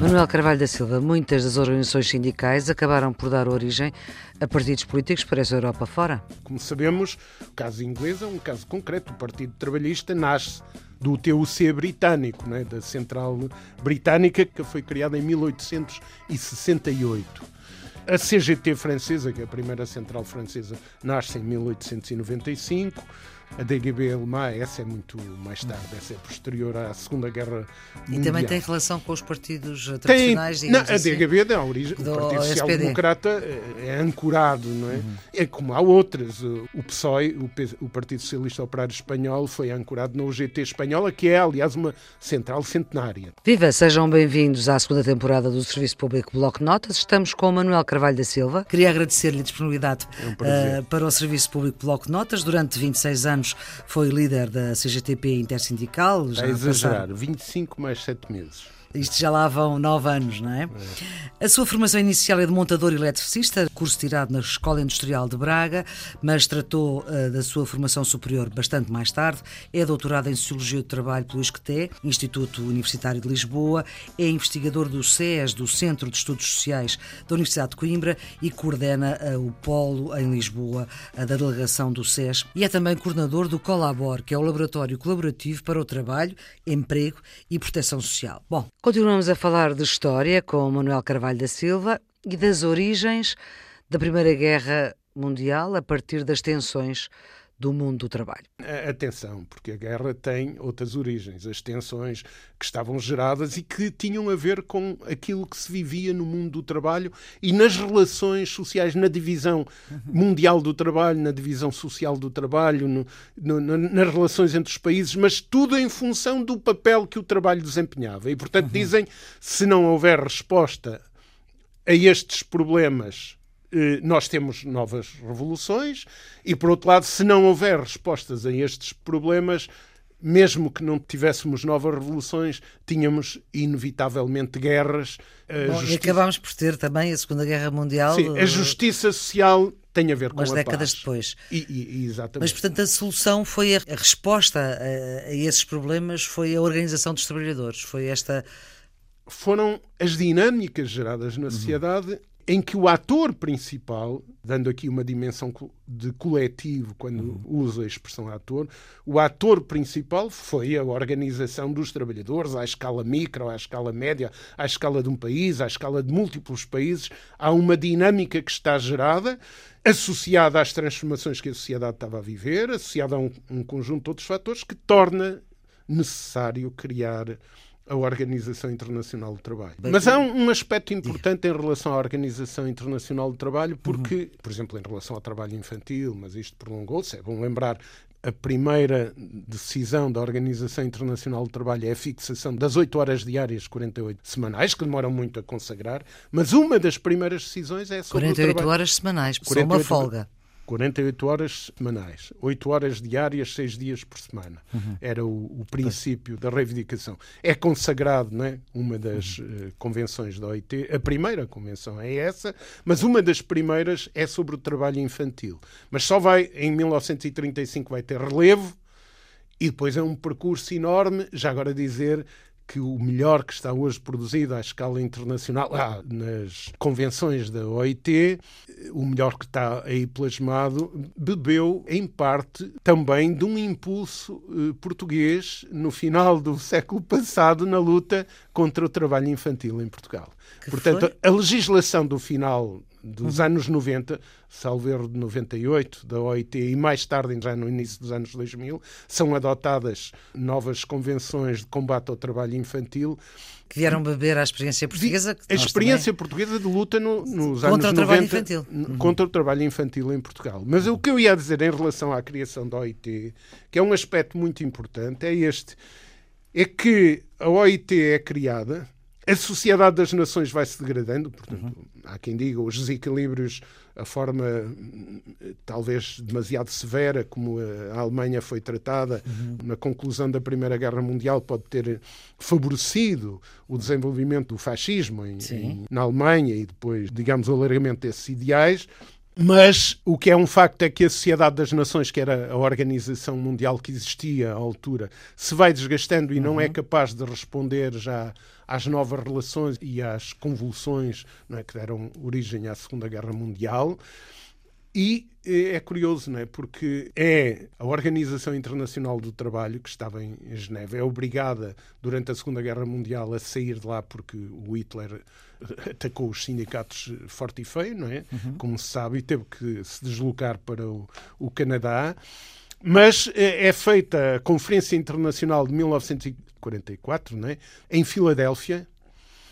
Manuel Carvalho da Silva, muitas das organizações sindicais acabaram por dar origem a partidos políticos para essa Europa fora. Como sabemos, o caso inglês é um caso concreto. O Partido Trabalhista nasce do TUC britânico, né, da Central Britânica, que foi criada em 1868. A CGT francesa, que é a primeira central francesa, nasce em 1895 a DGB alemã, essa é muito mais tarde, essa é posterior à Segunda Guerra Mundial. E também tem relação com os partidos tradicionais? Tem, não, a DGB assim, origem, do o Partido Social Democrata é, é ancorado, não é? Uhum. É como há outras. O PSOE, o Partido Socialista Operário Espanhol, foi ancorado na UGT espanhola, que é, aliás, uma central centenária. Viva, sejam bem-vindos à segunda temporada do Serviço Público Bloco Notas. Estamos com o Manuel Carvalho da Silva. Queria agradecer-lhe a disponibilidade é um uh, para o Serviço Público Bloco Notas durante 26 anos anos foi líder da CGTP Intersindical. Já a exagerar, passaram... 25 mais 7 meses. Isto já lá vão nove anos, não é? é? A sua formação inicial é de montador eletricista, curso tirado na Escola Industrial de Braga, mas tratou uh, da sua formação superior bastante mais tarde. É doutorado em Sociologia do Trabalho pelo ISCTE, Instituto Universitário de Lisboa, é investigador do SES, do Centro de Estudos Sociais da Universidade de Coimbra, e coordena uh, o Polo em Lisboa uh, da delegação do SES. E é também coordenador do Colabor, que é o Laboratório Colaborativo para o Trabalho, Emprego e Proteção Social. Bom, Continuamos a falar de história com Manuel Carvalho da Silva e das origens da Primeira Guerra Mundial a partir das tensões do mundo do trabalho. Atenção, porque a guerra tem outras origens, as tensões que estavam geradas e que tinham a ver com aquilo que se vivia no mundo do trabalho e nas relações sociais, na divisão mundial do trabalho, na divisão social do trabalho, no, no, nas relações entre os países, mas tudo em função do papel que o trabalho desempenhava. E, portanto, uhum. dizem, se não houver resposta a estes problemas nós temos novas revoluções e, por outro lado, se não houver respostas a estes problemas, mesmo que não tivéssemos novas revoluções, tínhamos inevitavelmente guerras. Bom. E acabámos por ter também a Segunda Guerra Mundial. Sim, a justiça social tem a ver com umas a décadas paz. depois. E, e, exatamente. Mas, portanto, a solução foi a, a resposta a, a, esses problemas foi a organização dos trabalhadores, foi esta. Foram as dinâmicas geradas na uhum. Em que o ator principal, dando aqui uma dimensão de coletivo quando uhum. uso a expressão ator, o ator principal foi a organização dos trabalhadores à escala micro, à escala média, à escala de um país, à escala de múltiplos países. Há uma dinâmica que está gerada, associada às transformações que a sociedade estava a viver, associada a um, um conjunto de outros fatores que torna necessário criar a Organização Internacional do Trabalho. Mas há um, aspecto importante em relação à Organização Internacional do Trabalho, porque, uhum. por exemplo, em relação ao trabalho infantil, mas isto prolongou-se, é bom lembrar a primeira decisão da Organização Internacional do Trabalho é a fixação das 8 horas diárias, 48 semanais, que demoram muito a consagrar, mas uma das primeiras decisões é sobre 48 o trabalho. horas semanais, só uma folga. 48 horas semanais, 8 horas diárias, 6 dias por semana. Uhum. Era o, o princípio da reivindicação. É consagrado, não é? Uma das uhum. uh, convenções da OIT, a primeira convenção é essa, mas uma das primeiras é sobre o trabalho infantil. Mas só vai, em 1935, vai ter relevo e depois é um percurso enorme. Já agora dizer que o melhor que está hoje produzido à escala internacional, ah, nas convenções da OIT, o melhor que está aí plasmado, bebeu em parte também de um impulso eh, português no final do século passado na luta contra o trabalho infantil em Portugal. Que Portanto, foi? a legislação do final dos anos 90, salvo erro de 98, da OIT, e mais tarde, já no início dos anos 2000, são adotadas novas convenções de combate ao trabalho infantil. Que vieram beber à experiência portuguesa? a experiência também... portuguesa de luta no, nos contra anos o 90 infantil. Uhum. contra o trabalho infantil em Portugal. Mas o que eu ia dizer em relação à criação da OIT, que é um aspecto muito importante, é este: é que a OIT é criada a sociedade das nações vai se degradando, portanto, uhum. há quem diga os desequilíbrios, a forma talvez demasiado severa como a Alemanha foi tratada uhum. na conclusão da Primeira Guerra Mundial pode ter favorecido o desenvolvimento do fascismo em, em, na Alemanha e depois, digamos, o alargamento desses ideais. Mas o que é um facto é que a Sociedade das Nações, que era a organização mundial que existia à altura, se vai desgastando e não é uhum. capaz de responder já às novas relações e às convulsões é, que deram origem à Segunda Guerra Mundial. E eh, é curioso, não é? Porque é a Organização Internacional do Trabalho, que estava em Geneva, é obrigada, durante a Segunda Guerra Mundial, a sair de lá porque o Hitler atacou os sindicatos forte e feio, não é? Uhum. Como se sabe, e teve que se deslocar para o, o Canadá. Mas eh, é feita a Conferência Internacional de 1944, não é? em Filadélfia,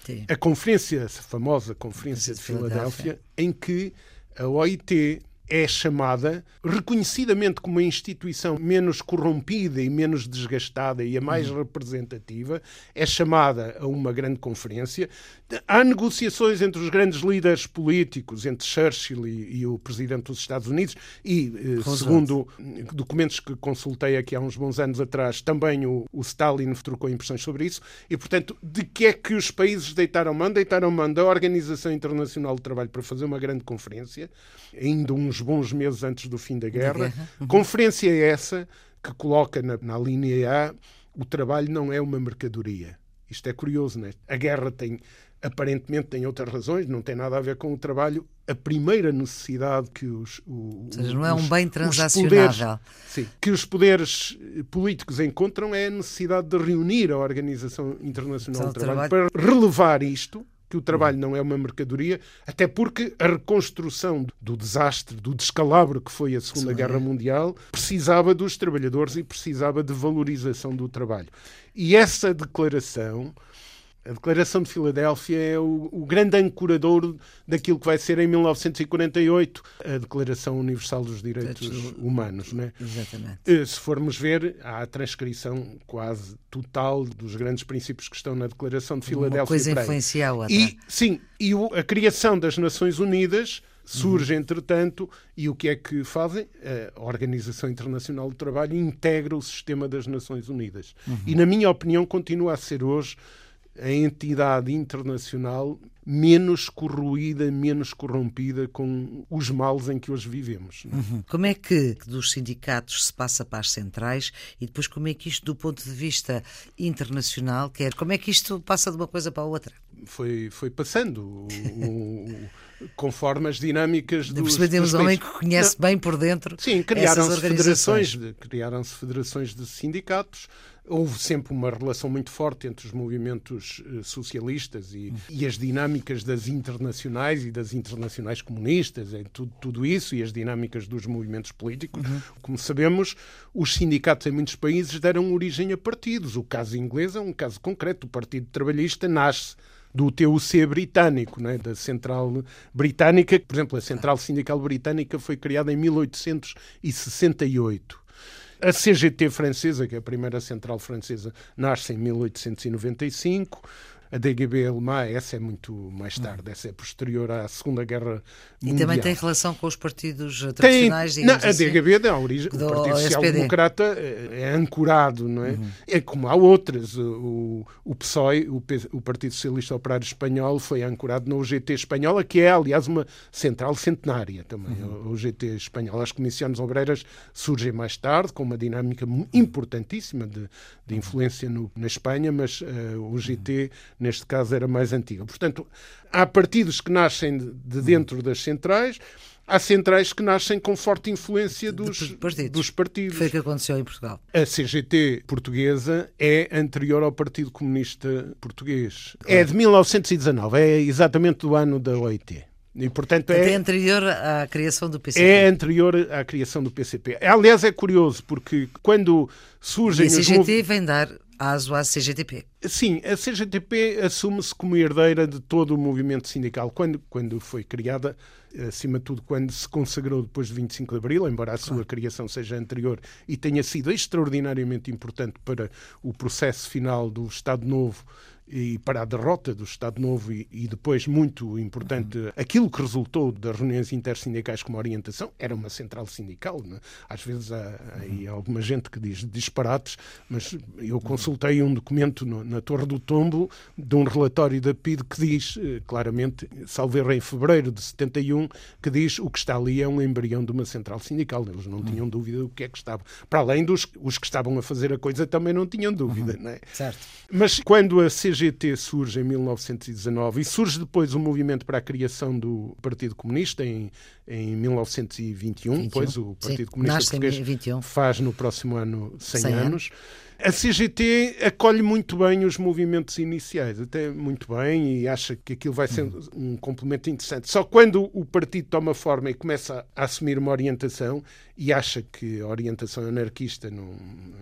Sim. a conferência, a famosa Conferência de, de Filadélfia, Filadélfia, em que a OIT é chamada, reconhecidamente como uma instituição menos corrompida e menos desgastada e a mais uhum. representativa, é chamada a uma grande conferência. Há negociações entre os grandes líderes políticos, entre Churchill e, e o presidente dos Estados Unidos, e, eh, segundo documentos que consultei aqui há uns bons anos atrás, também o, o, Stalin trocou impressões sobre isso. E, portanto, de que é que os países deitaram mão? Deitaram mão da Organização Internacional do Trabalho para fazer uma grande conferência, ainda uns uns bons meses antes do fim da guerra. Uhum. Conferência essa que coloca na, na linha A o trabalho não é uma mercadoria. Isto é curioso, não é? A guerra tem, aparentemente, tem outras razões, não tem nada a ver com o trabalho. A primeira necessidade que os. O, Ou seja, não é um bem transacionável. Poderes, sim, que os poderes políticos encontram é a necessidade de reunir a Organização Internacional do Trabalho, trabalho para relevar isto que o trabalho não é uma mercadoria, até porque a reconstrução do desastre, do descalabro que foi a Segunda Sim. Guerra Mundial, precisava dos trabalhadores e precisava de valorização do trabalho. E essa declaração a Declaração de Filadélfia é o, o, grande ancorador daquilo que vai ser em 1948 a Declaração Universal dos Direitos Humanos. Né? Exatamente. Eh, se formos ver, há a transcrição quase total dos grandes princípios que estão na Declaração de Filadélfia. Uma coisa influencia a outra. E, sim, e a criação das Nações Unidas surge, uhum. entretanto, e o que é que fazem? A Organização Internacional do Trabalho integra o sistema das Nações Unidas. Uhum. E, na minha opinião, continua a ser hoje a entidade internacional menos corroída, menos corrompida com os males em que hoje vivemos. Uhum. Como é que dos sindicatos se passa para as centrais e depois como é que isto, do ponto de vista internacional, quer como é que isto passa de uma coisa para a outra? Foi, foi passando. O, o, conforme as dinâmicas dos temos um homem que conhece bem por dentro. Sim, criaram-se federações, criaram-se federações de sindicatos houve sempre uma relação muito forte entre os movimentos uh, socialistas e, e, as dinâmicas das internacionais e das internacionais comunistas, em tudo, tudo isso, e as dinâmicas dos movimentos políticos. Uhum. Como sabemos, os sindicatos em muitos países deram origem a partidos. O caso inglês é um caso concreto. O Partido Trabalhista nasce do TUC britânico, né, da Central Britânica. Por exemplo, a Central Sindical Britânica foi criada em 1868. A CGT francesa, que é a primeira central francesa, nasce em 1895 a DGB alemã, essa é muito mais tarde, hum. essa é posterior à Segunda Guerra Mundial. E também tem relação com os partidos tradicionais? Tem, não, a DGB assim, dá origem, o Partido Social Democrata é, é, ancorado, não é? Uhum. É como há outras, o, o PSOE, o, o, Partido Socialista Operário Espanhol, foi ancorado na UGT espanhola, que é, aliás, uma central centenária também, uhum. a UGT espanhola. As comissões obreiras surgem mais tarde, com uma dinâmica importantíssima de, de influência no, na Espanha, mas uh, o UGT neste caso era mais antiga. Portanto, há partidos que nascem de dentro das centrais, há centrais que nascem com forte influência dos, partidos. dos partidos. Foi o que aconteceu em Portugal. A CGT portuguesa é anterior ao Partido Comunista Português. Claro. É de 1919, é exatamente do ano da OIT. E, portanto, é, é anterior à criação do PCP. É anterior à criação do PCP. Aliás, é curioso, porque quando surgem... E a CGT os... vem dar aso à CGTP. Sim, a CGTP assume-se como herdeira de todo o movimento sindical. Quando, quando foi criada, acima de tudo, quando se consagrou depois de 25 de Abril, embora a sua criação seja anterior e tenha sido extraordinariamente importante para o processo final do Estado Novo e para a derrota do Estado Novo e, e depois, muito importante, uhum. aquilo que resultou das reuniões intersindicais como orientação era uma central sindical. Né? Às vezes há, há aí alguma gente que diz disparates, mas eu consultei um documento no, na Torre do Tombo de um relatório da PID que diz eh, claramente, salvo em fevereiro de 71, que diz o que está ali é um embrião de uma central sindical. Eles não tinham dúvida do que é que estava. Para além dos os que estavam a fazer a coisa também não tinham dúvida. Uhum. Não é? Certo. Mas quando a CGT surge em 1919 e surge depois o movimento para a criação do Partido Comunista em, em 1921, 21. depois o Partido Sim. Comunista Português faz no próximo ano 100, 100 anos. anos. A CGT acolhe muito bem os movimentos iniciais, até muito bem, e acha que aquilo vai ser uhum. um complemento interessante. Só quando o partido toma forma e começa a assumir uma orientação e acha que a orientação anarquista não,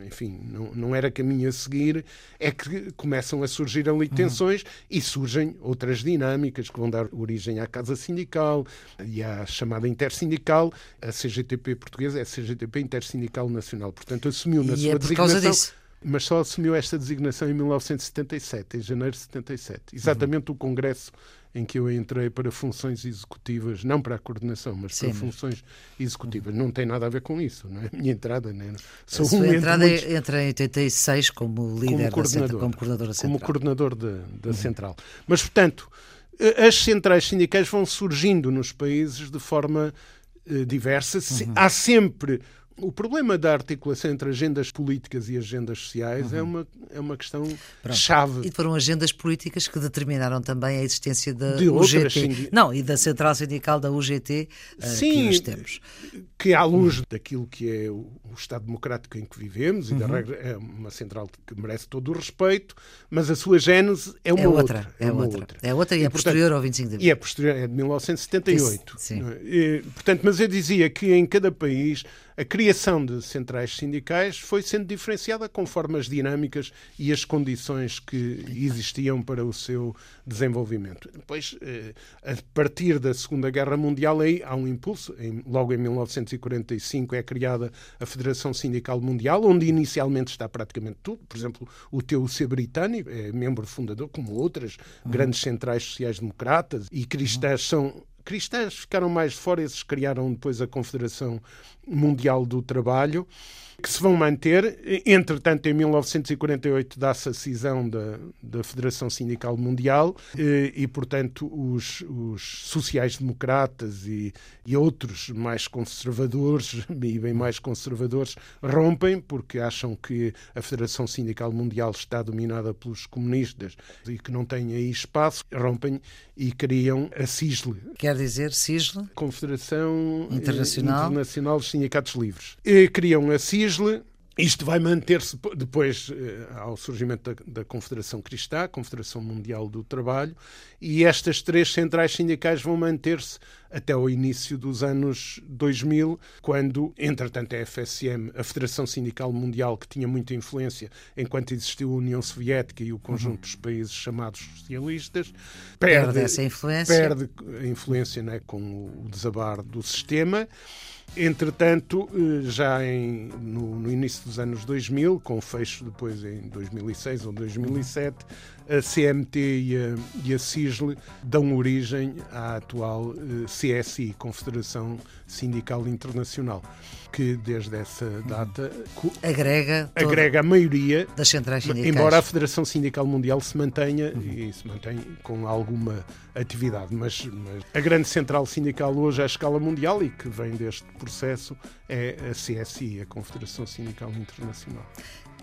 enfim, não, não era caminho a seguir, é que começam a surgir ali uhum. tensões uhum. e surgem outras dinâmicas que vão dar origem à Casa Sindical e à chamada Intersindical. A CGTP portuguesa é a CGTP Intersindical Nacional, portanto assumiu na e sua é designação mas só assumiu esta designação em 1977, em janeiro de 77. Exatamente uhum. o congresso em que eu entrei para funções executivas, não para a coordenação, mas Sim, para funções executivas. Não tem nada a ver com isso, não é? A minha entrada, né? Sou a sua um entrada muitos... entra em 86 como líder como coordenador, da, como coordenador da central. Como coordenador da, da uhum. central. Mas, portanto, as centrais sindicais vão surgindo nos países de forma uh, diversa. Uhum. Há sempre o problema da articulação entre agendas políticas e agendas sociais é uhum. é, uma, é uma questão Pronto. chave. E foram agendas políticas que determinaram também a existência da de UGT. Não, e da Central Sindical da UGT uh, Sim, que nós temos. Que à luz uhum. daquilo que é o, o, Estado Democrático em que vivemos, e da uhum. regra é uma central que merece todo o respeito, mas a sua gênese é uma é outra, outra. É, é outra. outra. É outra e, e é portanto, posterior ao 25 de abril. E é posterior, é de 1978. Sim. Sim. É? E, portanto, mas eu dizia que em cada país a criação de centrais sindicais foi sendo diferenciada conforme as dinâmicas e as condições que existiam para o seu desenvolvimento. Depois, eh, a partir da Segunda Guerra Mundial, aí há um impulso. Logo em 1945 é criada a Federação Sindical Mundial, onde inicialmente está praticamente tudo. Por exemplo, o TUC britânico é membro fundador, como outras grandes centrais sociais-democratas e cristãs são cristãs ficaram mais fora, esses criaram depois a Confederação Mundial do Trabalho que se vão manter. Entretanto, em 1948 dá-se a cisão da, da Federação Sindical Mundial e, e portanto, os, os sociais-democratas e, e outros mais conservadores, e bem mais conservadores, rompem porque acham que a Federação Sindical Mundial está dominada pelos comunistas e que não tem aí espaço, rompem e criam a CISLE. Quer dizer, CISLE? Confederação Internacional, Internacional dos Sindicatos Livres. E criam a CISLE isto vai manter-se depois eh, ao surgimento da, da, Confederação Cristã, Confederação Mundial do Trabalho, e estas três centrais sindicais vão manter-se até o início dos anos 2000, quando, entretanto, a FSM, a Federação Sindical Mundial, que tinha muita influência enquanto existiu a União Soviética e o conjunto uhum. dos países chamados socialistas, perde, perde essa influência, perde a influência né, com o desabar do sistema. Entretanto, eh, já em, no, no, início dos anos 2000, com fecho depois em 2006 ou 2007, a CMT e a, e a CISL dão origem à atual eh, CSI, Confederação Sindical Internacional, que desde essa data agrega, agrega a maioria das centrais sindicais. Embora a Federação Sindical Mundial se mantenha uhum. e se mantém com alguma atividade, mas, mas, a grande central sindical hoje à escala mundial e que vem deste processo é a CSI, a Confederação Sindical Internacional.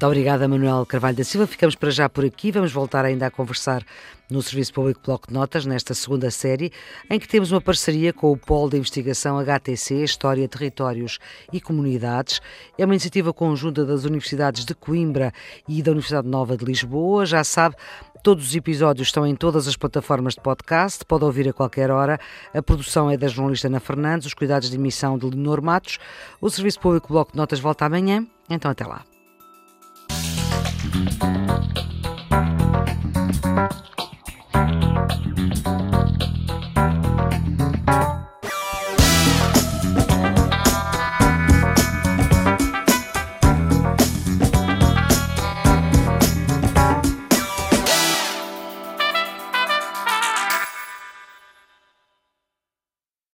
Muito obrigada, Manuel Carvalho da Silva. Ficamos para já por aqui. Vamos voltar ainda a conversar no Serviço Público Bloco de Notas, nesta segunda série, em que temos uma parceria com o Polo de Investigação HTC, História, Territórios e Comunidades. É uma iniciativa conjunta das Universidades de Coimbra e da Universidade Nova de Lisboa. Já sabe, Todos os episódios estão em todas as plataformas de podcast, pode ouvir a qualquer hora. A produção é da jornalista Ana Fernandes, os cuidados de emissão de Leonor Matos. O Serviço Público Bloco de Notas volta amanhã, então até lá. Thank you.